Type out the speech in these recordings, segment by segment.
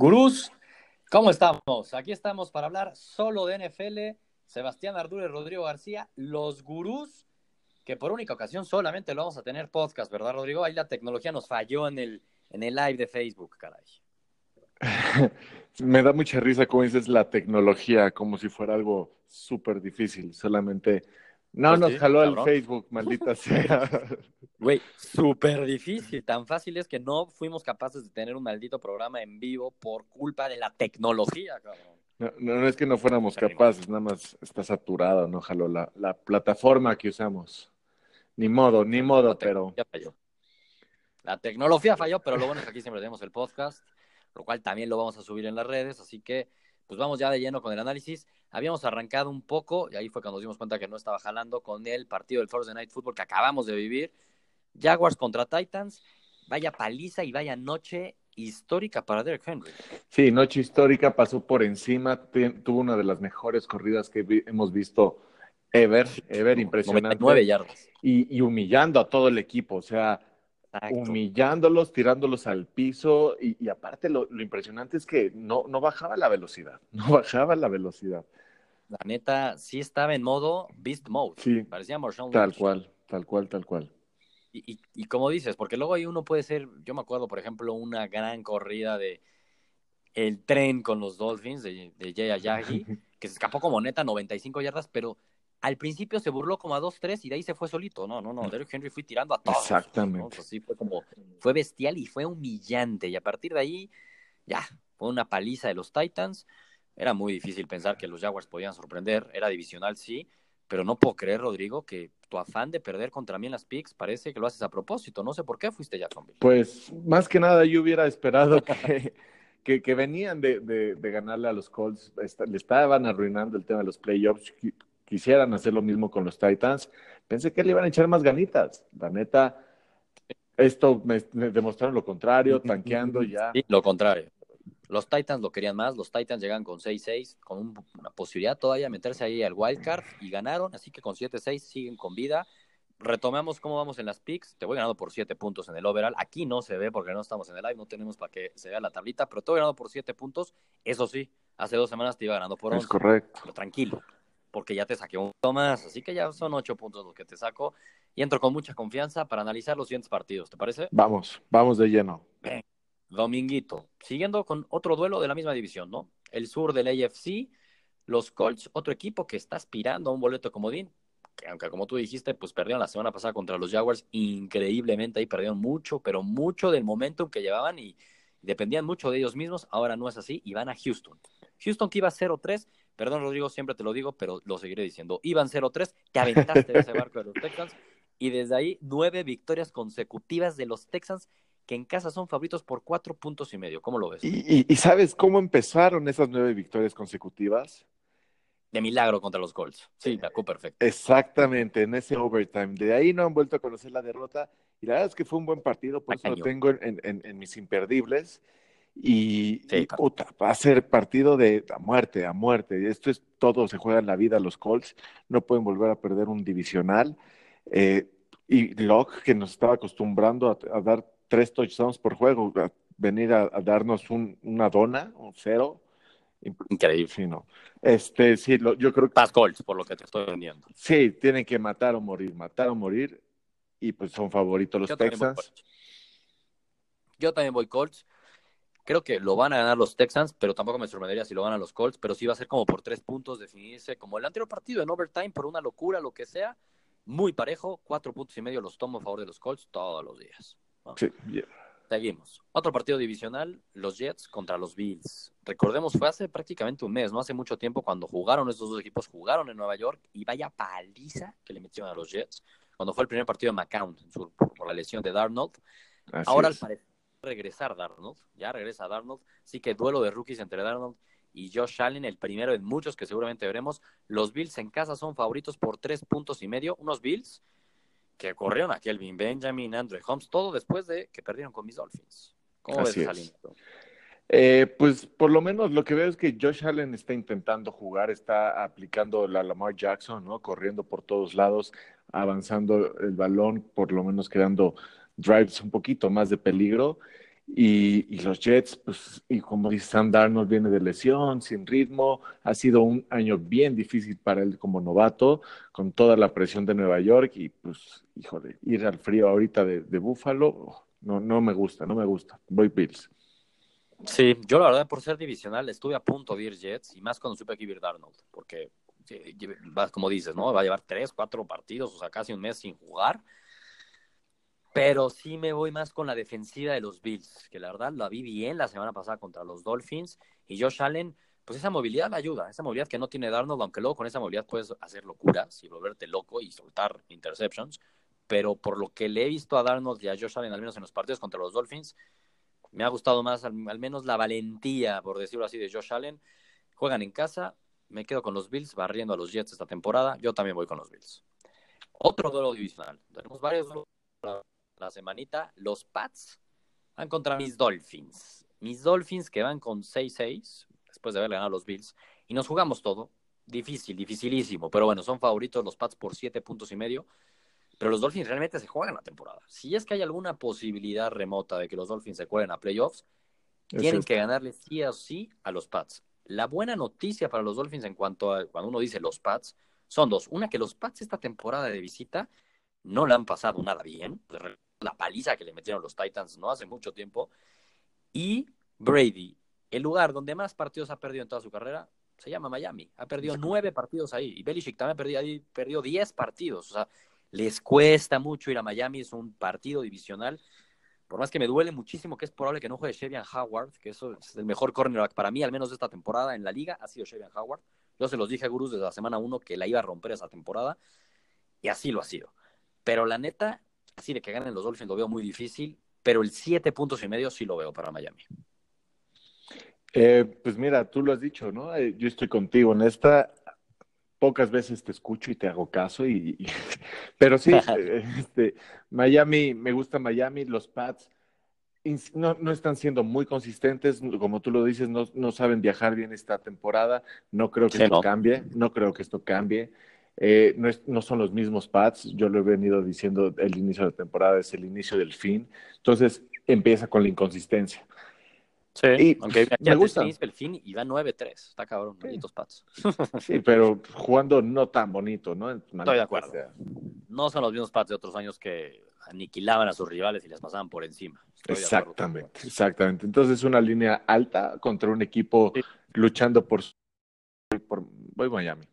Gurús, ¿cómo estamos? Aquí estamos para hablar solo de NFL. Sebastián Ardure, Rodrigo García, los gurús, que por única ocasión solamente lo vamos a tener podcast, ¿verdad, Rodrigo? Ahí la tecnología nos falló en el, en el live de Facebook, caray. Me da mucha risa como dices la tecnología, como si fuera algo súper difícil. Solamente no Pues nos sí, jaló el cabrón. Facebook, maldita sea. Güey, súper difícil. Tan fácil es que no fuimos capaces de tener un maldito programa en vivo por culpa de la tecnología, cabrón. No, no, no es que no fuéramos capaces, nada más está saturado, no jaló la, la plataforma que usamos. Ni modo, ni modo, La pero falló. La tecnología falló, pero lo bueno es que aquí siempre tenemos el podcast, lo cual también lo vamos a subir en las redes, así que pues vamos ya de lleno con el análisis. Habíamos arrancado un poco, y ahí fue cuando nos dimos cuenta que no estaba jalando con el partido del Thursday Night Football que acabamos de vivir. Jaguars contra Titans, vaya paliza y vaya noche histórica para Derek Henry. sí, noche histórica, pasó por encima, tuvo una de las mejores corridas que vi- hemos visto ever, ever, impresionante. 99 yardas. Y, y humillando a todo el equipo, o sea, Exacto. humillándolos, tirándolos al piso y, y aparte lo, lo impresionante es que no, no bajaba la velocidad, no bajaba la velocidad. La neta, sí estaba en modo Beast Mode. Sí, Parecía Marshawn tal Lynch. cual, tal cual, tal cual. Y, y, y como dices, porque luego ahí uno puede ser, yo me acuerdo, por ejemplo, una gran corrida de el tren con los Dolphins de, de Jay Ayagi, que se escapó como neta 95 yardas, pero al principio se burló como a 2-3 y de ahí se fue solito. No, no, no, Derrick Henry fue tirando a todos. Exactamente. ¿no? Sí fue como, fue bestial y fue humillante. Y a partir de ahí, ya, fue una paliza de los Titans. Era muy difícil pensar que los Jaguars podían sorprender. Era divisional, sí. Pero no puedo creer, Rodrigo, que tu afán de perder contra mí en las picks parece que lo haces a propósito. No sé por qué fuiste Jacksonville. Pues más que nada yo hubiera esperado que, que, que venían de, de, de ganarle a los Colts, le estaban arruinando el tema de los playoffs, quisieran hacer lo mismo con los Titans. Pensé que le iban a echar más ganitas. La neta, esto me, me demostraron lo contrario, tanqueando ya. Sí, lo contrario. Los Titans lo querían más, los Titans llegan con 6-6, con un- una posibilidad todavía de meterse ahí al wildcard y ganaron, así que con 7-6 siguen con vida. Retomamos cómo vamos en las picks, te voy ganando por 7 puntos en el overall, aquí no se ve porque no estamos en el live, no tenemos para que se vea la tablita, pero te voy ganando por 7 puntos, eso sí, hace dos semanas te iba ganando por 11, Es correcto. pero tranquilo, porque ya te saqué un punto más, así que ya son 8 puntos los que te saco y entro con mucha confianza para analizar los siguientes partidos, ¿te parece? Vamos, vamos de lleno. Dominguito, siguiendo con otro duelo de la misma división, ¿no? El sur del AFC, los Colts, otro equipo que está aspirando a un boleto comodín, que aunque como tú dijiste, pues perdieron la semana pasada contra los Jaguars, increíblemente ahí perdieron mucho, pero mucho del momentum que llevaban y dependían mucho de ellos mismos, ahora no es así y van a Houston. Houston que iba 0-3, perdón Rodrigo, siempre te lo digo, pero lo seguiré diciendo, iban 0-3, te aventaste de ese barco de los Texans y desde ahí nueve victorias consecutivas de los Texans que en casa son favoritos por cuatro puntos y medio. ¿Cómo lo ves? ¿Y, y, y sabes cómo empezaron esas nueve victorias consecutivas? De milagro contra los Colts. Sí, me acuerdo perfecto. Exactamente, en ese overtime. De ahí no han vuelto a conocer la derrota. Y la verdad es que fue un buen partido, por eso lo tengo en, en- en mis imperdibles. Y, Sí, y, claro. puta, va a ser partido de a muerte, a muerte. Esto es todo, se juega en la vida los Colts. No pueden volver a perder un divisional. Eh, y Locke, que nos estaba acostumbrando a, a dar tres touchdowns por juego, a venir a, a darnos un- una dona, un cero. Increíble. Sí, no. Este, sí, lo- yo creo que Paz Colts, por lo que te estoy vendiendo. Sí, tienen que matar o morir, matar o morir. Y pues son favoritos los Yo Texans. Yo también voy Colts. Creo que lo van a ganar los Texans, pero tampoco me sorprendería si lo ganan los Colts, pero sí va a ser como por tres puntos definirse, como el anterior partido en overtime, por una locura, lo que sea. Muy parejo, cuatro puntos y medio los tomo a favor de los Colts todos los días. Sí, yeah. Seguimos. Otro partido divisional, los Jets contra los Bills. Recordemos, fue hace prácticamente un mes, no hace mucho tiempo, cuando jugaron estos dos equipos, jugaron en Nueva York y vaya paliza que le metieron a los Jets, cuando fue el primer partido de McCown por la lesión de Darnold. así Ahora al parecer regresar Darnold, ya regresa Darnold, así que duelo de rookies entre Darnold y Josh Allen, el primero de muchos que seguramente veremos. Los Bills en casa son favoritos por tres puntos y medio, unos Bills que corrieron a Kelvin Benjamin, Andre Holmes, todo después de que perdieron con mis Dolphins. ¿Cómo Así ves esa línea? Eh, pues por lo menos lo que veo es que Josh Allen está intentando jugar, está aplicando la Lamar Jackson, ¿no? Corriendo por todos lados, avanzando el balón, por lo menos creando drives un poquito más de peligro. Y, los Jets, pues, y como dice Sam Darnold, viene de lesión, sin ritmo. Ha sido un año bien difícil para él como novato, con toda la presión de Nueva York. Y pues, híjole, ir al frío ahorita de, Búfalo, no, no me gusta, no me gusta. Voy Bills. Sí, yo la verdad, por ser divisional, estuve a punto de ir Jets, y más cuando supe que iba Darnold, porque, como dices, ¿no? Va a llevar tres, cuatro partidos, o sea, casi un mes sin jugar pero sí me voy más con la defensiva de los Bills, que la verdad la vi bien la semana pasada contra los Dolphins. Y Josh Allen, pues esa movilidad la ayuda, esa movilidad que no tiene Darnold, aunque luego con esa movilidad puedes hacer locuras y volverte loco y soltar interceptions. Pero por lo que le he visto a Darnold y a Josh Allen, al menos en los partidos contra los Dolphins, me ha gustado más, al, menos la valentía, por decirlo así, de Josh Allen. Juegan en casa, me quedo con los Bills, barriendo a los Jets esta temporada. Yo también voy con los Bills. Otro duelo divisional. Tenemos varios la semanita, los Pats van contra mis Dolphins. Mis Dolphins que van con 6-6, después de haber ganado los Bills, y nos jugamos todo. Difícil, dificilísimo, pero bueno, son favoritos los Pats por 7 puntos y medio. Pero los Dolphins realmente se juegan la temporada. Si es que hay alguna posibilidad remota de que los Dolphins se cuelen a playoffs, tienen que ganarle sí o sí a los Pats. La buena noticia para los Dolphins en cuanto a cuando uno dice los Pats son dos. Una, que los Pats esta temporada de visita no le han pasado nada bien la paliza que le metieron los Titans no hace mucho tiempo. Y Brady, el lugar donde más partidos ha perdido en toda su carrera, se llama Miami. Ha perdido nueve partidos ahí. Y Belichick también ha perdido, ahí, perdió diez partidos. O sea, les cuesta mucho ir a Miami. Es un partido divisional. Por más que me duele muchísimo que es probable que no juegue Shevian Howard, que eso es el mejor cornerback para mí, al menos de esta temporada en la liga, ha sido Shevian Howard. Yo se los dije a Gurus desde la semana uno que la iba a romper esa temporada. Y así lo ha sido. Pero la neta, así de que ganen los Dolphins lo veo muy difícil, pero el siete puntos y medio sí lo veo para Miami. Eh, pues mira, tú lo has dicho, ¿no? Eh, yo estoy contigo en esta. Pocas veces te escucho y te hago caso, y, pero sí, eh, este, Miami, me gusta Miami, los Pats no, no, están siendo muy consistentes, como tú lo dices, no, no saben viajar bien esta temporada, no creo que esto cambie, no creo que esto cambie. Eh, no, no, son los mismos pads, yo lo he venido diciendo, el inicio de la temporada es el inicio del fin, entonces empieza con la inconsistencia. Sí, aunque me gusta. El fin y va 9-3, está cabrón, bonitos pads. Sí, pero jugando no tan bonito, ¿no? Estoy de acuerdo. No son los mismos pads de otros años que aniquilaban a sus rivales y les pasaban por encima. exactamente, exactamente. Entonces es una línea alta contra un equipo luchando por, por... Voy Miami.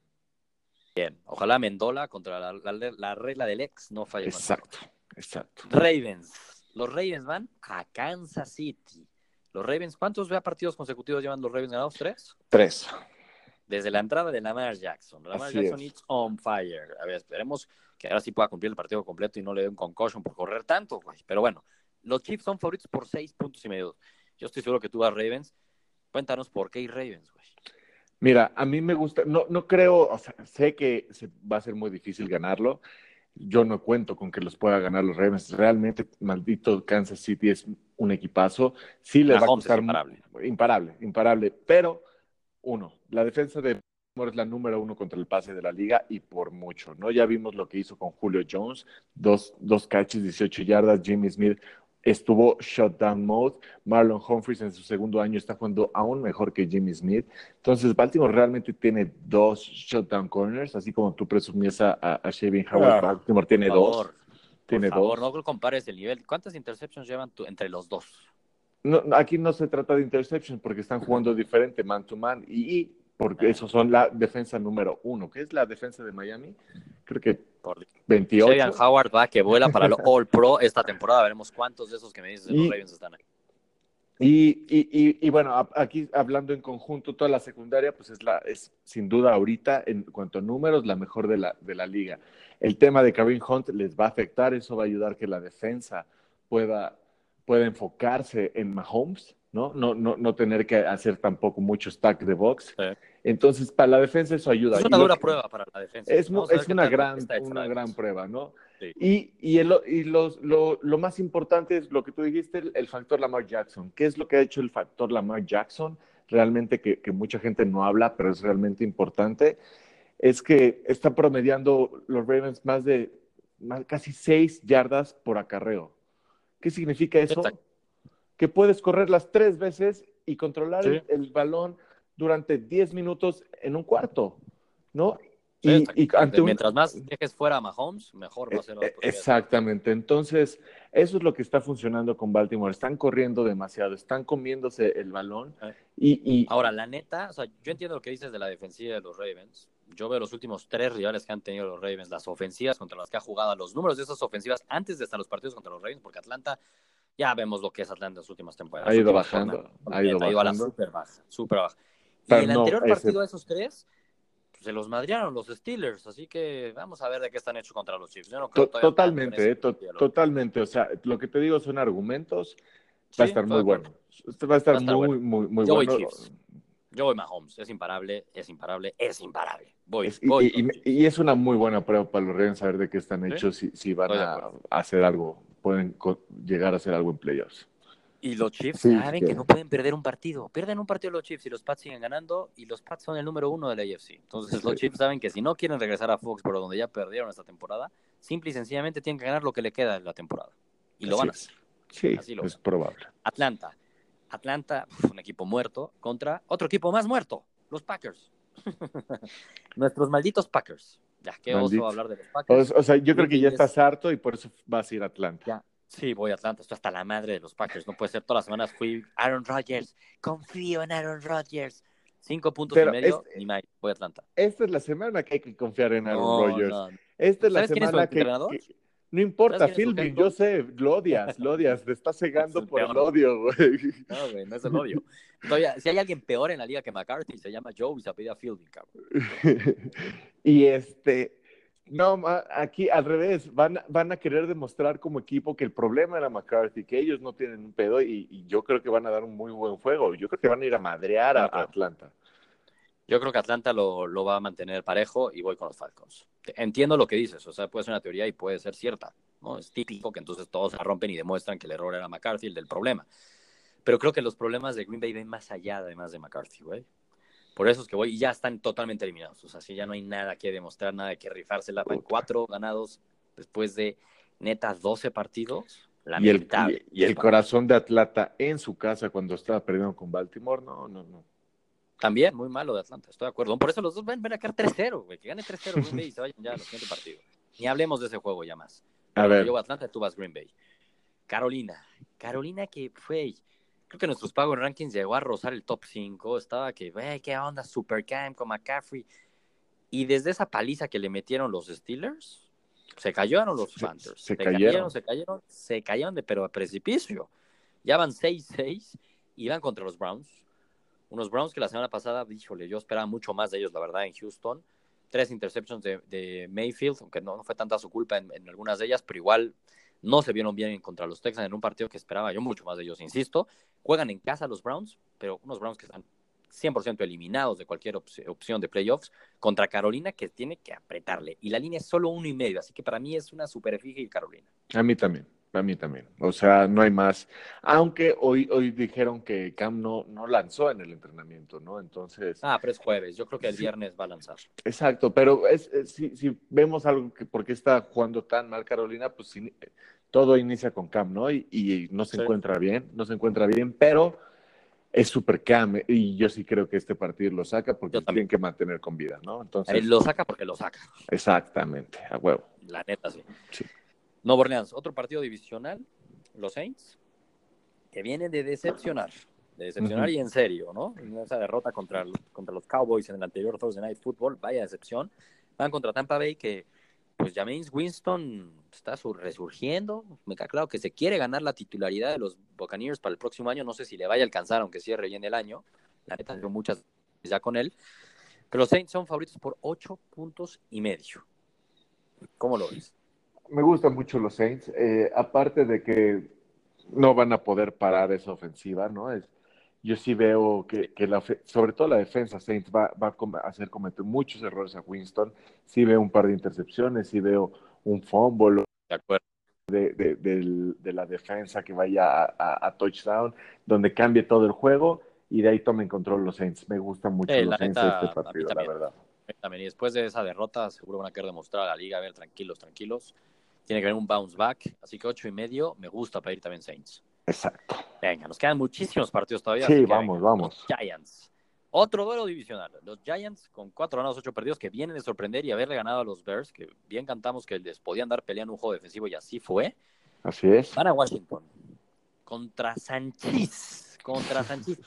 Bien, ojalá Mendola contra la, regla del ex no falle. Exacto, exacto. Ravens. Los Ravens van a Kansas City. Los Ravens, ¿cuántos partidos consecutivos llevan los Ravens ganados? ¿Tres? Tres. Desde la entrada de Lamar Jackson. Lamar Jackson it's on fire. A ver, esperemos que ahora sí pueda cumplir el partido completo y no le dé un concussion por correr tanto, güey. Pero bueno, los Chiefs son favoritos por seis puntos y medio. Yo estoy seguro que tú vas Ravens. Cuéntanos por qué hay Ravens, güey. Mira, a mí me gusta, no, no creo, o sea, sé que se, va a ser muy difícil ganarlo. Yo no cuento con que los pueda ganar los Ravens. Realmente, maldito Kansas City es un equipazo. Sí le va a costar. Imparable. imparable, imparable. Pero, uno, la defensa de es la número uno contra el pase de la liga y por mucho, ¿no? Ya vimos lo que hizo con Julio Jones, dos, dos catches, 18 yardas, Jimmy Smith, estuvo shutdown mode. Marlon Humphries en su segundo año está jugando aún mejor que Jimmy Smith. Entonces, Baltimore realmente tiene dos shutdown corners, así como tú presumías a, a Shaving Howard. Ah, Baltimore tiene dos. Tiene por favor, no compares el nivel. ¿Cuántas interceptions llevan entre los dos? No, aquí no se trata de interceptions porque están jugando diferente man to man y porque esos son la defensa número uno. ¿Qué es la defensa de Miami? Creo que por 28. Sean Howard va que vuela para el All Pro esta temporada. Veremos cuántos de esos que me dices de los Ravens están ahí. Y, y, y, bueno, aquí hablando en conjunto, toda la secundaria, pues es, la, es sin duda ahorita, en cuanto a números, la mejor de la, de la liga. El tema de Kareem Hunt les va a afectar, eso va a ayudar que la defensa pueda, pueda enfocarse en Mahomes ¿no? No, no, no tener que hacer tampoco mucho stack de box. Entonces, para la defensa eso ayuda. Es una dura prueba para la defensa. Es, es una, gran, una gran prueba, ¿no? Y, y, el, y los, lo, lo, más importante es lo que tú dijiste, el, factor Lamar Jackson. ¿Qué es lo que ha hecho el factor Lamar Jackson? Realmente que, que mucha gente no habla, pero es realmente importante. Es que está promediando los Ravens más de más, casi seis yardas por acarreo. ¿Qué significa eso? Que puedes correrlas tres veces y controlar el, el, balón durante 10 minutos en un cuarto, ¿no? y, Mientras más dejes fuera a Mahomes, mejor va a ser. E, exactamente. Entonces, eso es lo que está funcionando con Baltimore. Están corriendo demasiado, están comiéndose el balón. Eh. Y, Ahora, la neta, o sea, yo entiendo lo que dices de la defensiva de los Ravens. Yo veo los últimos tres rivales que han tenido los Ravens, las ofensivas contra las que ha jugado, los números de esas ofensivas antes de estar los partidos contra los Ravens, porque Atlanta, ya vemos lo que es Atlanta en las últimas temporadas. Ha ido bajando. ha ido, a la súper baja, súper baja. Y el anterior partido de esos tres se los madriaron los Steelers, así que vamos a ver de qué están hechos contra los Chiefs. totalmente, eh, totalmente. O sea, lo que te digo son argumentos. Va a estar muy bueno. Va a estar, muy, muy, muy Yo bueno. Voy Chiefs. Yo voy Mahomes. Es imparable, es imparable, es imparable. Voy, y, es una muy buena prueba para los Ravens saber de qué están hechos, si, si van a hacer algo, pueden llegar a hacer algo en playoffs. Y los Chiefs saben que... no pueden perder un partido. Pierden un partido los Chiefs y los Pats siguen ganando y los Pats son el número uno de la AFC. Entonces los Chiefs saben que si no quieren regresar a Foxborough donde ya perdieron esta temporada, simple y sencillamente tienen que ganar lo que le queda de la temporada. Y lo van a hacer. Sí, es probable. Atlanta. Atlanta, un equipo muerto contra otro equipo más muerto, los Packers. Nuestros malditos Packers. Ya, qué oso hablar de los Packers. O, sea, yo creo que ya estás harto y por eso vas a ir a Atlanta. Ya, Sí, voy a Atlanta. Estoy hasta la madre de los Packers. No puede ser. Todas las semanas fui Aaron Rodgers. Confío en Aaron Rodgers. Cinco puntos y medio y más. Voy a Atlanta. Esta es la semana que hay que confiar en Aaron Rodgers. Esta es la semana que, No importa, Philbin, yo sé, lo odias, lo odias, te estás cegando por el odio, güey. No, güey, no es el odio. Todavía, si hay alguien peor en la liga que McCarthy, se llama Joe y se apellida Philbin, cabrón. y este, no, aquí al revés, van, van a querer demostrar como equipo que el problema era McCarthy, que ellos no tienen un pedo y, yo creo que van a dar un muy buen juego. Yo creo que van a ir a madrear a, Atlanta. Yo creo que Atlanta lo, va a mantener parejo y voy con los Falcons. Entiendo lo que dices, o sea, puede ser una teoría y puede ser cierta, ¿no? Es típico que entonces todos se rompen y demuestran que el error era McCarthy, el del problema. Pero creo que los problemas de Green Bay ven más allá, además de McCarthy, güey. Por eso es que voy y ya están totalmente eliminados. O sea, si ya no hay nada que demostrar, nada que rifársela. Van cuatro ganados después de neta 12 partidos. y el, y, el corazón de Atlanta en su casa cuando estaba perdiendo con Baltimore, no, no, no. También, muy malo de Atlanta, estoy de acuerdo. Por eso los dos van, a quedar 3-0, güey. Que gane 3-0 y se vayan ya a los siguientes partidos. Ni hablemos de ese juego ya más. A ver. Yo Atlanta, tú vas Green Bay. Carolina. Carolina que fue creo que nuestros Power Rankings llegó a rozar el top 5. Estaba que, güey, qué onda, Supercam con McCaffrey. Y desde esa paliza que le metieron los Steelers, se cayeron los Panthers. Se, cayeron. Se cayeron, se cayeron, de, pero a precipicio. Ya van 6-6 y van contra los Browns. Unos Browns que la semana pasada, híjole, yo esperaba mucho más de ellos, la verdad, en Houston. Tres interceptions de, Mayfield, aunque no, fue tanta su culpa en, algunas de ellas, pero igual no se vieron bien contra los Texans en un partido que esperaba yo mucho más de ellos, insisto. Juegan en casa los Browns, pero unos Browns que están 100% eliminados de cualquier opción de playoffs contra Carolina que tiene que apretarle. Y la línea es solo uno y medio, así que para mí es una super y Carolina. A mí también, a mí también. O sea, no hay más. Aunque hoy, hoy dijeron que Cam no, no lanzó en el entrenamiento, ¿no? Entonces. Ah, pero es jueves. Yo creo que el viernes va a lanzar. Exacto, pero es, si, si, vemos algo que por qué está jugando tan mal Carolina, pues todo inicia con Cam, ¿no? Y, no se encuentra bien, no se encuentra bien, pero es super Cam y yo sí creo que este partido lo saca porque tienen que mantener con vida, ¿no? Entonces lo saca porque lo saca. Exactamente, a huevo. La neta sí. sí. Nuevo Orleans, otro partido divisional, los Saints, que vienen de decepcionar, de decepcionar y en serio, ¿no? esa derrota contra, contra los Cowboys en el anterior Thursday Night Football, vaya decepción. Van contra Tampa Bay que pues James Winston está resurgiendo. Me queda claro que se quiere ganar la titularidad de los Buccaneers para el próximo año. No sé si le vaya a alcanzar, aunque cierre bien el año. La neta, tengo muchas ya con él. Pero los Saints son favoritos por ocho puntos y medio. ¿Cómo lo ves? Me gustan mucho los Saints. Eh, aparte de que no van a poder parar esa ofensiva, ¿no? Es, yo sí veo que, la, sobre todo la defensa Saints va, a hacer cometer muchos errores a Winston. Sí veo un par de intercepciones, sí veo un fumble de, de, la defensa que vaya a, touchdown, donde cambie todo el juego y de ahí tomen control los Saints. Me gustan mucho los Saints de este partido, la verdad. También. Y después de esa derrota, seguro van a querer demostrar a la liga, a ver, tranquilos, tranquilos. Tiene que haber un bounce back. Así que ocho y medio, me gusta para ir también Saints. Exacto. Venga, nos quedan muchísimos partidos todavía. Sí, vamos, vamos. Los Giants. Otro duelo divisional. Los Giants con cuatro ganados, ocho perdidos, que vienen de sorprender y haberle ganado a los Bears, que bien cantamos que les podían dar pelea en un juego defensivo y así fue. Así es. Van a Washington. Contra Sanchis. Contra Sanchis.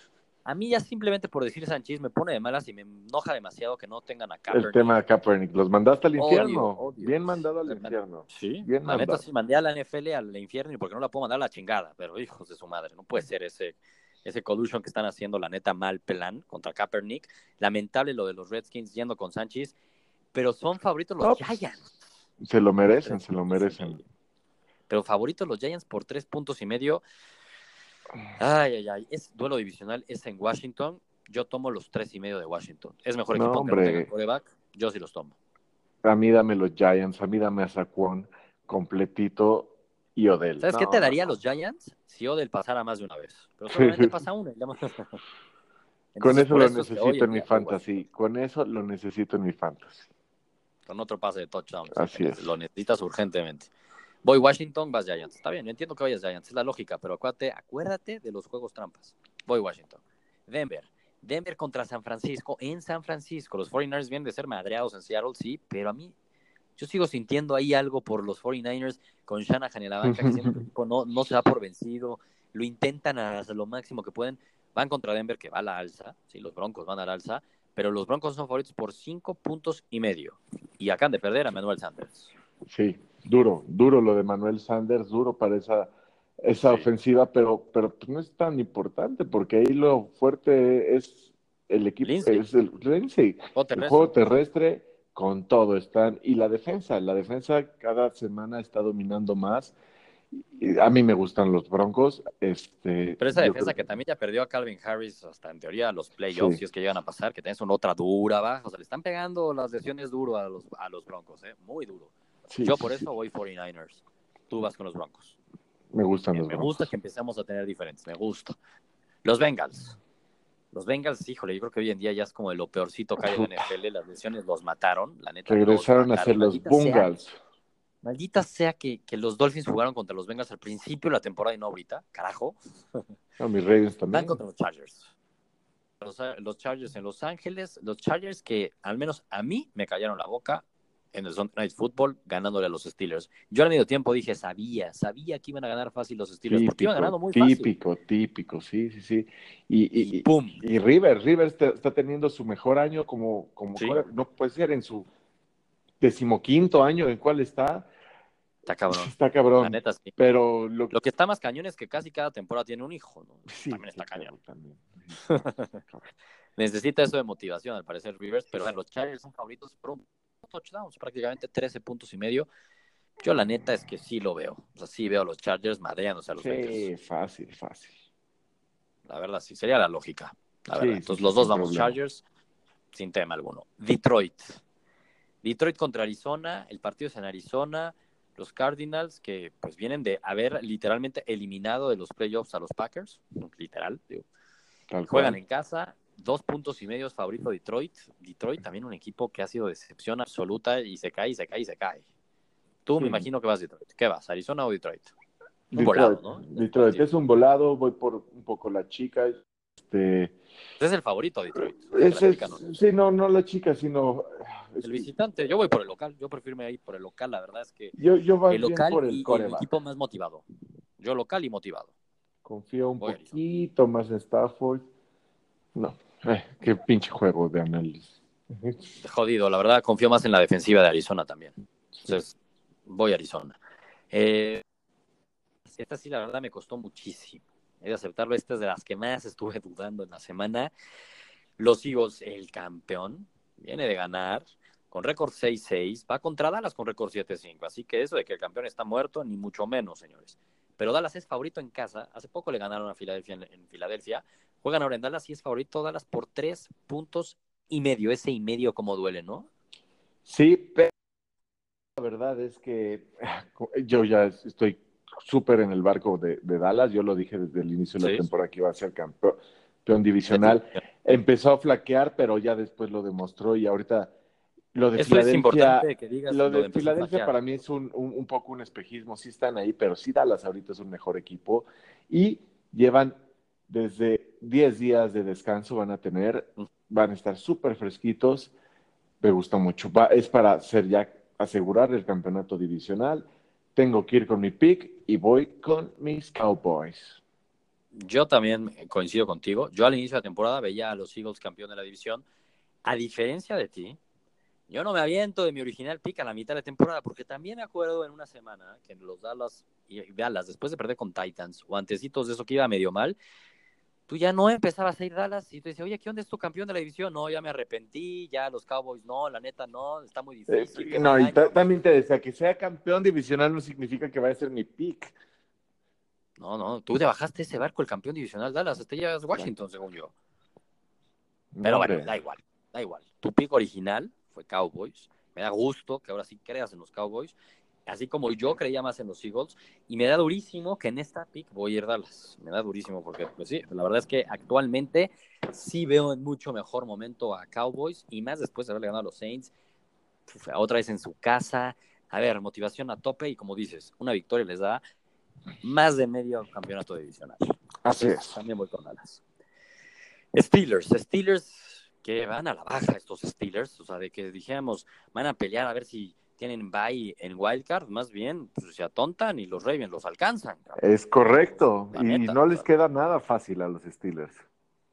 A mí ya simplemente por decir Sanchis me pone de malas y me enoja demasiado que no tengan a Kaepernick. El tema de Kaepernick. Los mandaste al infierno. Bien mandado al infierno. Sí, bien la neta sí mandé a la NFL al infierno y porque no la puedo mandar a la chingada. Pero hijos de su madre, no puede ser ese ese collusion que están haciendo, la neta, mal plan contra Kaepernick. Lamentable lo de los Redskins yendo con Sánchez, pero son favoritos los Giants. Se lo merecen, se lo merecen. Pero favoritos los Giants por tres puntos y medio. Ay, ay, ay. Es duelo divisional, es en Washington. Yo tomo los tres y medio de Washington. Es mejor equipo que no tenga coreback. Yo sí los tomo. A mí dame los Giants, a mí dame a Saquon completito y Odell. ¿Sabes qué te daría los Giants si Odell pasara más de una vez? Pero solamente pasa una. Con eso lo necesito en mi fantasy. Con eso lo necesito en mi fantasy. Con otro pase de touchdown. Así es. Lo necesitas urgentemente. Voy Washington, vas Giants. Está bien, yo entiendo que vayas Giants, es la lógica, pero acuérdate, acuérdate de los juegos trampas. Voy Washington. Denver. Denver contra San Francisco. En San Francisco, los 49ers vienen de ser madreados en Seattle, sí, pero a mí yo sigo sintiendo ahí algo por los 49ers con Shanahan en la banca, que siempre no, no se da por vencido, lo intentan hasta lo máximo que pueden. Van contra Denver, que va a la alza, sí, los Broncos van a la alza, pero los Broncos son favoritos por cinco puntos y medio. Y acaban de perder a Manuel Sanders. Sí, duro, duro lo de Manuel Sanders, duro para esa, esa ofensiva, pero, pero no es tan importante porque ahí lo fuerte es el equipo, es el, el juego terrestre con todo están. Y la defensa, la defensa cada semana está dominando más. a mí me gustan los Broncos. Este, Pero esa defensa que... también ya perdió a Calvin Harris hasta en teoría los playoffs, si es que llegan a pasar, que tienes una otra dura baja. O sea, le están pegando las lesiones duro a los, a los Broncos, ¿eh? muy duro. Yo por eso voy 49ers. Tú vas con los Broncos. Me gustan los Me gusta que empecemos a tener diferentes. Me gusta. Los Bengals. Los Bengals, híjole, yo creo que hoy en día ya es como de lo peorcito que hay en NFL. Las lesiones los mataron, la neta. Regresaron a ser los Bengals. Maldita sea que, que, los Dolphins jugaron contra los Bengals al principio de la temporada y no ahorita, carajo. No, mis Ravens también. Van contra los Chargers. Los, los, Chargers en Los Ángeles, los Chargers que al menos a mí me callaron la boca en el Sunday Night Football ganándole a los Steelers. Yo al medio tiempo dije, sabía, sabía que iban a ganar fácil los Steelers, porque iban ganando muy fácil. Típico, típico, sí, sí, sí. Y, y, ¡pum! Y River, River está, teniendo su mejor año como, como no puede ser en su decimoquinto año en cual está. Está cabrón. Está cabrón. La neta, sí. Pero lo... que está más cañón es que casi cada temporada tiene un hijo, ¿no? Sí, también está cañón. También. Necesita eso de motivación, al parecer, Rivers, pero los Chargers son favoritos por touchdowns, prácticamente 13 puntos y medio. Yo la neta es que sí lo veo. O sea, sí veo a los Chargers madreándose a los Sí, fácil, fácil. La verdad, sí, sería la lógica. Entonces los dos vamos Chargers sin tema alguno. Detroit. Detroit contra Arizona, el partido es en Arizona. Los Cardinals, que pues vienen de haber literalmente eliminado de los playoffs a los Packers, literal, juegan en casa, dos puntos y medio es favorito Detroit. Detroit también un equipo que ha sido decepción absoluta y se cae, y se cae, y se cae. Tú me imagino que vas a Detroit. ¿Qué vas, Arizona o Detroit? Un volado, ¿no? Detroit es un volado, voy por un poco la chica. Este... Es el favorito Detroit. Sí, no, no la chica, sino... El visitante, yo voy por el local, yo prefiero ir por el local, la verdad es que yo, yo el local por el, y el equipo más motivado. Yo local y motivado. Confío un poquito más en Stafford. No, eh, qué pinche juego de análisis. Jodido, la verdad, confío más en la defensiva de Arizona también. Entonces, voy a Arizona. Eh, esta sí, la verdad, me costó muchísimo. He de aceptarlo, esta es de las que más estuve dudando en la semana. Los Eagles, el campeón, viene de ganar con récord 6-6, va contra Dallas con récord 7-5. Así que eso de que el campeón está muerto, ni mucho menos, señores. Pero Dallas es favorito en casa. Hace poco le ganaron a Filadelfia en Filadelfia. Juegan ahora en Dallas y es favorito Dallas por tres puntos y medio. Ese y medio como duele, ¿no? Sí, pero la verdad es que yo ya estoy súper en el barco de, Dallas. Yo lo dije desde el inicio de la temporada que iba a ser campeón, divisional. Empezó a flaquear, pero ya después lo demostró y ahorita Lo de Eso es Filadelfia, importante que digas. lo de Filadelfia para mí es un, un- un poco un espejismo. Sí están ahí, pero sí Dallas ahorita es un mejor equipo. Y llevan desde 10 días de descanso, van a tener, van a estar súper fresquitos. Me gusta mucho. Va- es para hacer ya, asegurar el campeonato divisional. Tengo que ir con mi pick y voy con mis Cowboys. Yo también coincido contigo. Yo al inicio de la temporada veía a los Eagles campeón de la división. A diferencia de ti, yo no me aviento de mi original pick a la mitad de la temporada, porque también me acuerdo en una semana que los Dallas y Dallas, después de perder con Titans o antecitos de eso que iba medio mal, tú ya no empezabas a ir Dallas y tú dices, oye, ¿qué onda es tu campeón de la división? No, ya me arrepentí, ya los Cowboys no, la neta no, está muy Eh, difícil. no, y año". ta- también te decía que sea campeón divisional no significa que vaya a ser mi pick. No, no, tú te bajaste ese barco, el campeón divisional Dallas, este ya es Washington, según yo. Pero No, bueno, da igual, da igual. Tu pick original fue Cowboys. Me da gusto que ahora sí creas en los Cowboys. Así como yo creía más en los Eagles. Y me da durísimo que en esta pick voy a ir Dallas. Me da durísimo porque, pues sí, la verdad es que actualmente sí veo en mucho mejor momento a Cowboys. Y más después de haberle ganado a los Saints. Uf, otra vez en su casa. A ver, motivación a tope. Y como dices, una victoria les da más de medio campeonato divisional. Así es. También voy con Dallas. Steelers, Steelers que van a la baja estos Steelers, o sea, de que dijéramos, van a pelear a ver si tienen bye en Wildcard, más bien pues, se atontan y los Ravens los alcanzan. cabrón. Es correcto. La y neta, no les queda nada fácil a los Steelers.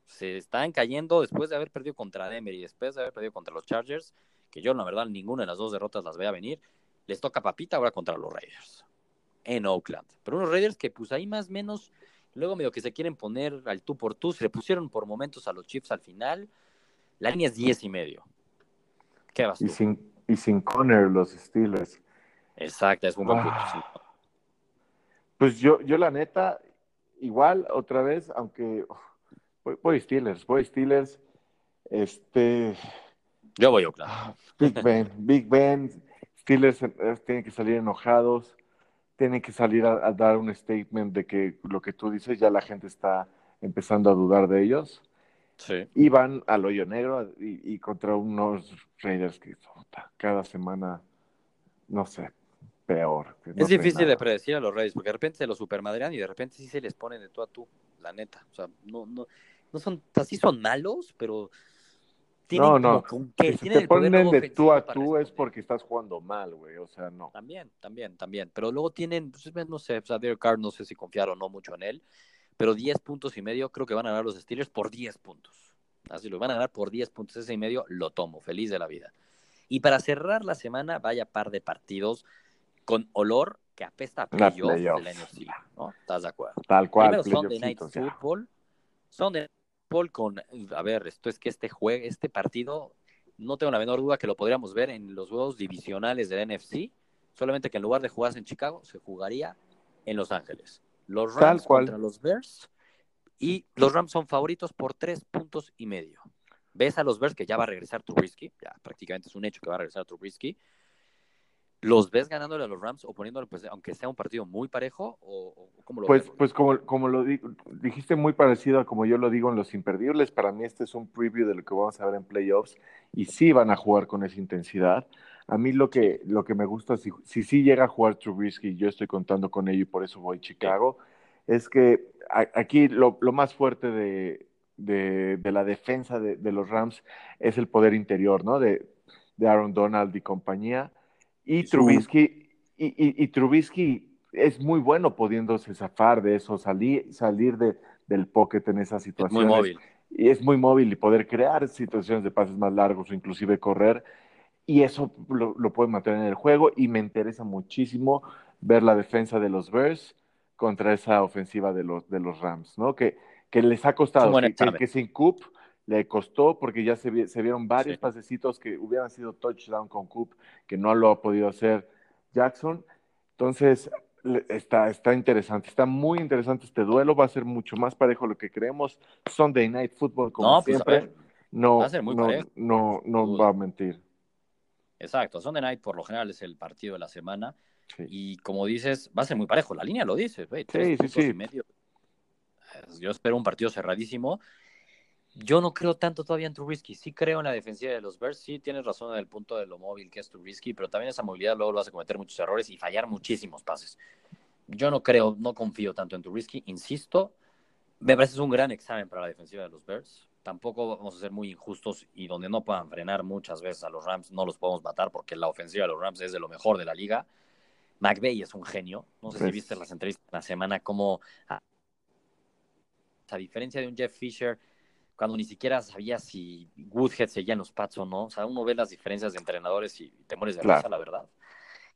Se están cayendo después de haber perdido contra Denver y después de haber perdido contra los Chargers, que yo la verdad ninguna de las dos derrotas las voy a venir. Les toca papita ahora contra los Raiders en Oakland. Pero unos Raiders que pues ahí más o menos, luego medio que se quieren poner al tú por tú, se le pusieron por momentos a los Chiefs al final. La línea es 10 y medio. ¿Qué vas Y tú? sin, y sin Conner, los Steelers. Exacto, es un buen punto. Ah. Pues yo, yo la neta, igual, otra vez, aunque uf, voy, voy Steelers, voy Steelers. Este, Yo voy a Oakland. ah, Big Ben, Big Ben, Steelers eh, tienen que salir enojados, tienen que salir a, a dar un statement de que lo que tú dices ya la gente está empezando a dudar de ellos. Sí. Y van al hoyo negro y, y contra unos Raiders que cada semana, no sé, peor. no Es difícil nada. de predecir a los Raiders, porque de repente se los supermadrean y de repente sí se les pone de tú a tú, la neta. O sea, no, no, no son, así son malos, pero tienen No, no. como que, Si tienen te ponen de tú a tú es porque estás jugando mal, güey. O sea, no. También, también, también. Pero luego tienen, pues, no sé, o sea, Derek Carr no sé si confiar o no mucho en él, pero 10 puntos y medio creo que van a ganar los Steelers por 10 puntos. Así lo van a ganar por 10 puntos ese y medio, lo tomo, feliz de la vida. Y para cerrar la semana, vaya par de partidos con olor que apesta a La playoff de la playoffs. NFC, ¿no? ¿Estás de acuerdo? Tal cual, Primero Sunday Night ya. Football. Sunday Night Football con, a ver, esto es que este juego, este partido, no tengo la menor duda que lo podríamos ver en los juegos divisionales del NFC, solamente que en lugar de jugarse en Chicago, se jugaría en Los Ángeles. Los Rams cual. contra los Bears y los Rams son favoritos por tres puntos y medio. Ves a los Bears que ya va a regresar Trubisky, ya prácticamente es un hecho que va a regresar Trubisky. ¿Los ves ganándole a los Rams o poniéndole, pues, aunque sea un partido muy parejo? ¿O, o cómo lo Pues, ves? pues como, como lo di- dijiste muy parecido a como yo lo digo en Los Imperdibles, para mí este es un preview de lo que vamos a ver en playoffs y sí van a jugar con esa intensidad. A mí lo que, lo que me gusta, si, si sí llega a jugar Trubisky, yo estoy contando con ello y por eso voy a Chicago, es que a- aquí lo, lo más fuerte de, de, de la defensa de, de los Rams es el poder interior, ¿no? De, de Aaron Donald y compañía. Y Trubisky, y, y, y Trubisky es muy bueno pudiéndose zafar de eso, salir, salir de, del pocket en esas Es situaciones. muy móvil. Y es muy móvil y poder crear situaciones de pases más largos o inclusive correr. Y eso lo, lo puede mantener en el juego. Y me interesa muchísimo ver la defensa de los Bears contra esa ofensiva de los, de los Rams, ¿no? Que, que les ha costado, que, que, sin Coop le costó porque ya se, vi- se vieron varios Sí. pasecitos que hubieran sido touchdown con Coop, que no lo ha podido hacer Jackson. Entonces, está, está interesante, está muy interesante este duelo, va a ser mucho más parejo lo que creemos. Sunday Night Football, como No, pues siempre, no, va a ser muy no, no, va a mentir. Exacto, Sunday Night por lo general es el partido de la semana Sí. y como dices, va a ser muy parejo. La línea lo dice, güey, tres Sí, sí, puntos sí. y medio. Yo espero un partido cerradísimo. Yo no creo tanto todavía en Trubisky. Sí creo en la defensiva de los Bears. Sí tienes razón en el punto de lo móvil que es Trubisky, pero también esa movilidad luego lo hace cometer muchos errores y fallar muchísimos pases. Yo no creo, no confío tanto en Trubisky. Insisto, me parece es un gran examen para la defensiva de los Bears. Tampoco vamos a ser muy injustos y donde no puedan frenar muchas veces a los Rams, no los podemos matar porque la ofensiva de los Rams es de lo mejor de la liga. McVeigh es un genio. No sé si viste las entrevistas de la semana, como a, a diferencia de un Jeff Fisher, cuando ni siquiera sabía si Woodhead seguía en los Pats o no. O sea, uno ve las diferencias de entrenadores y temores de claro. la verdad.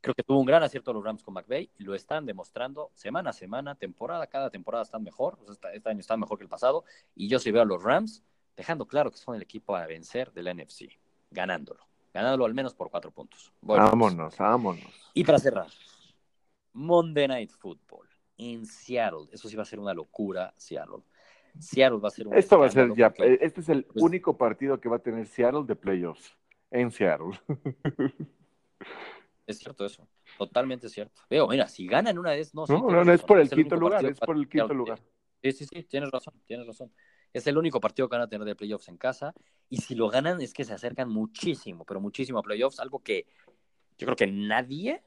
Creo que tuvo un gran acierto los Rams con McVay y lo están demostrando semana a semana, temporada, cada temporada están mejor. O sea, este año están mejor que el pasado. Y yo sí veo a los Rams dejando claro que son el equipo a vencer del NFC, ganándolo. Ganándolo al menos por cuatro puntos. vámonos, vámonos. Y para cerrar, Monday Night Football en Seattle. Eso sí va a ser una locura, Seattle. Seattle va a ser un Esto va a ser ya, este es el pues único partido que va a tener Seattle de playoffs en Seattle. Es cierto eso, totalmente cierto. Veo, mira, si ganan una vez, no. No, no, no es por el, quinto lugar, es por el quinto lugar. Sí, sí, sí, tienes razón, tienes razón. Es el único partido que van a tener de playoffs en casa. Y si lo ganan, es que se acercan muchísimo, pero muchísimo a playoffs. Algo que yo creo que nadie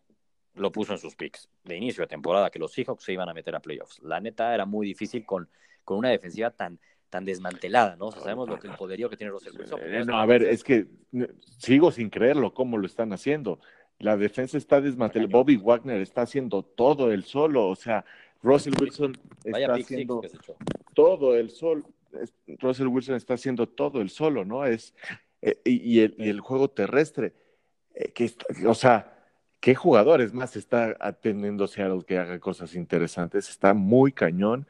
lo puso en sus picks de inicio de temporada, que los Seahawks se iban a meter a playoffs. La neta era muy difícil con con una defensiva tan, tan desmantelada, ¿no? O sea, sabemos lo que el poderío que tiene Russell Wilson. Eh, no, a ver, es que sigo sin creerlo cómo lo están haciendo. La defensa está desmantelada. Bobby Wagner está haciendo todo el solo. O sea, Russell Wilson está haciendo todo el solo. Russell Wilson está haciendo todo el solo, ¿no? Es, eh, y, el, y, el, juego terrestre. Eh, que, o sea, ¿qué jugadores más está atendiendo Seattle que haga cosas interesantes? Está muy cañón.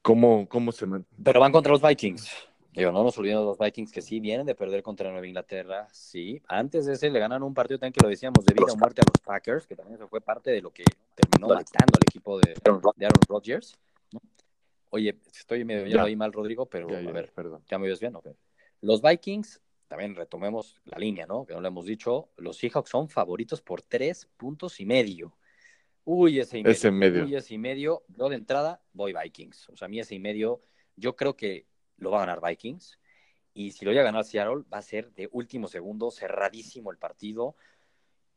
¿Cómo, cómo se Pero van contra los Vikings. Digo, no nos olvidemos de los Vikings que sí vienen de perder contra Nueva Inglaterra, sí. Antes de ese le ganan un partido también que lo decíamos de vida o muerte a los Packers, que también eso fue parte de lo que terminó matando al equipo de, de Aaron Rodgers. Oye, estoy medio ya. ahí mal, Rodrigo, pero a ver, perdón. ¿ya me oyes bien? Okay. Los Vikings, también retomemos la línea, ¿no? Que no lo hemos dicho, los Seahawks son favoritos por tres puntos y medio. Uy, ese y medio. Ese medio. Uy, ese y medio. Yo de entrada voy Vikings. O sea, a mí ese y medio, yo creo que lo va a ganar Vikings. Y si lo llega a ganar Seattle, va a ser de último segundo, cerradísimo el partido.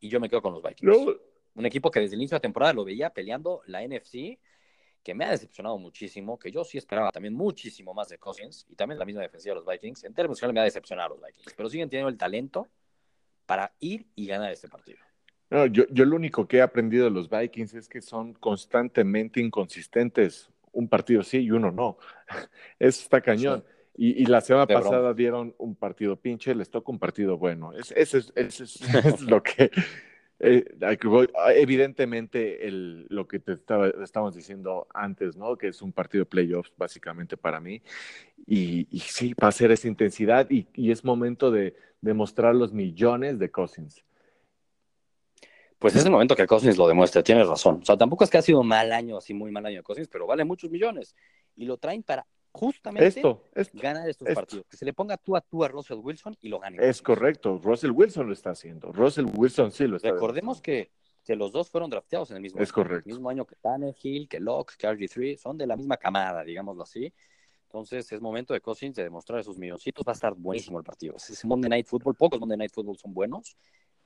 Y yo me quedo con los Vikings. Un equipo que desde el inicio de la temporada lo veía peleando la NFC, que me ha decepcionado muchísimo, que yo sí esperaba también muchísimo más de Cousins y también la misma defensiva de los Vikings. En términos generales me ha decepcionado los Vikings, pero siguen teniendo el talento para ir y ganar este partido. No, yo, yo lo único que he aprendido de los Vikings es que son constantemente inconsistentes. Un partido sí y uno no. Eso está cañón. Y, y, la semana pasada dieron un partido pinche, les toca un partido bueno. Es, eso es, es, es, lo que... Eh, evidentemente, el, lo que te estábamos diciendo antes, ¿no? Que es un partido de playoffs, básicamente, para mí. Y, sí, va a ser esa intensidad y, es momento de demostrar los millones de Cousins pues es el momento que Cousins lo demuestra, tienes razón. O sea, tampoco es que ha sido un mal año, así muy mal año de Cousins, pero vale muchos millones. Y lo traen para justamente esto, ganar estos partidos. Que se le ponga tú a tú a Russell Wilson y lo gane. Es correcto, Russell Wilson lo está haciendo. Russell Wilson sí lo está Recordemos que, que, los dos fueron drafteados en el mismo es año. correcto. El mismo año que Tannehill, que Locke, que RG3, son de la misma camada, digámoslo así. Entonces es momento de Cousins de demostrar esos milloncitos. Va a estar buenísimo el partido. Es Monday Night Football. Pocos Monday Night Football son buenos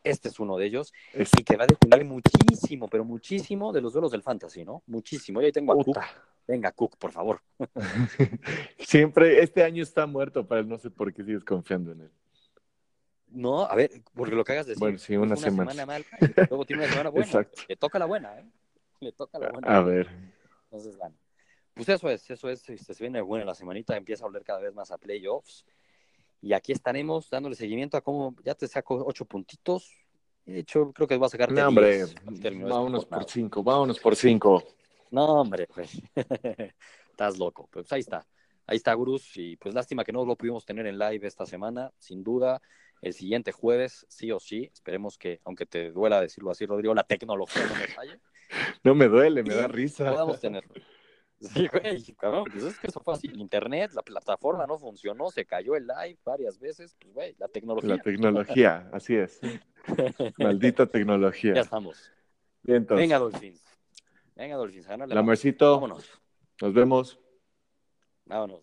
este es uno de ellos, y que va a depender muchísimo, pero muchísimo de los duelos del fantasy, ¿no? Muchísimo. Y ahí tengo a Cook. Venga, Cook, por favor. Siempre, este año está muerto para él, no sé por qué sigues confiando en él. No, a ver, porque lo que hagas decir. Bueno, sí, una, semana. mala, luego tiene una semana buena. Exacto. Le toca la buena, ¿eh? Le toca la buena. A ver. Entonces, bueno. Pues eso es, eso es, se viene buena la semanita, empieza a oler cada vez más a playoffs. Y aquí estaremos dándole seguimiento a cómo ya te saco ocho puntitos. De hecho, creo que voy a sacarte. No, hombre, vámonos por cinco, vámonos por cinco. No, hombre, pues. Estás loco. Pues ahí está. Ahí está, Gurus. Y pues lástima que no lo pudimos tener en live esta semana. Sin duda, el siguiente jueves, sí o sí. Esperemos que, aunque te duela decirlo así, Rodrigo, la tecnología no me falle. No me duele, me da risa. Podamos tenerlo. Sí, güey, cabrón, pues es que eso fue así. El internet, la plataforma no funcionó, se cayó el live varias veces. Pues, güey, la tecnología. La tecnología, así es. Maldita tecnología. Ya estamos. Bien, entonces. Venga, Dolphins. Venga, Dolphins. La Vámonos. Nos vemos. Vámonos.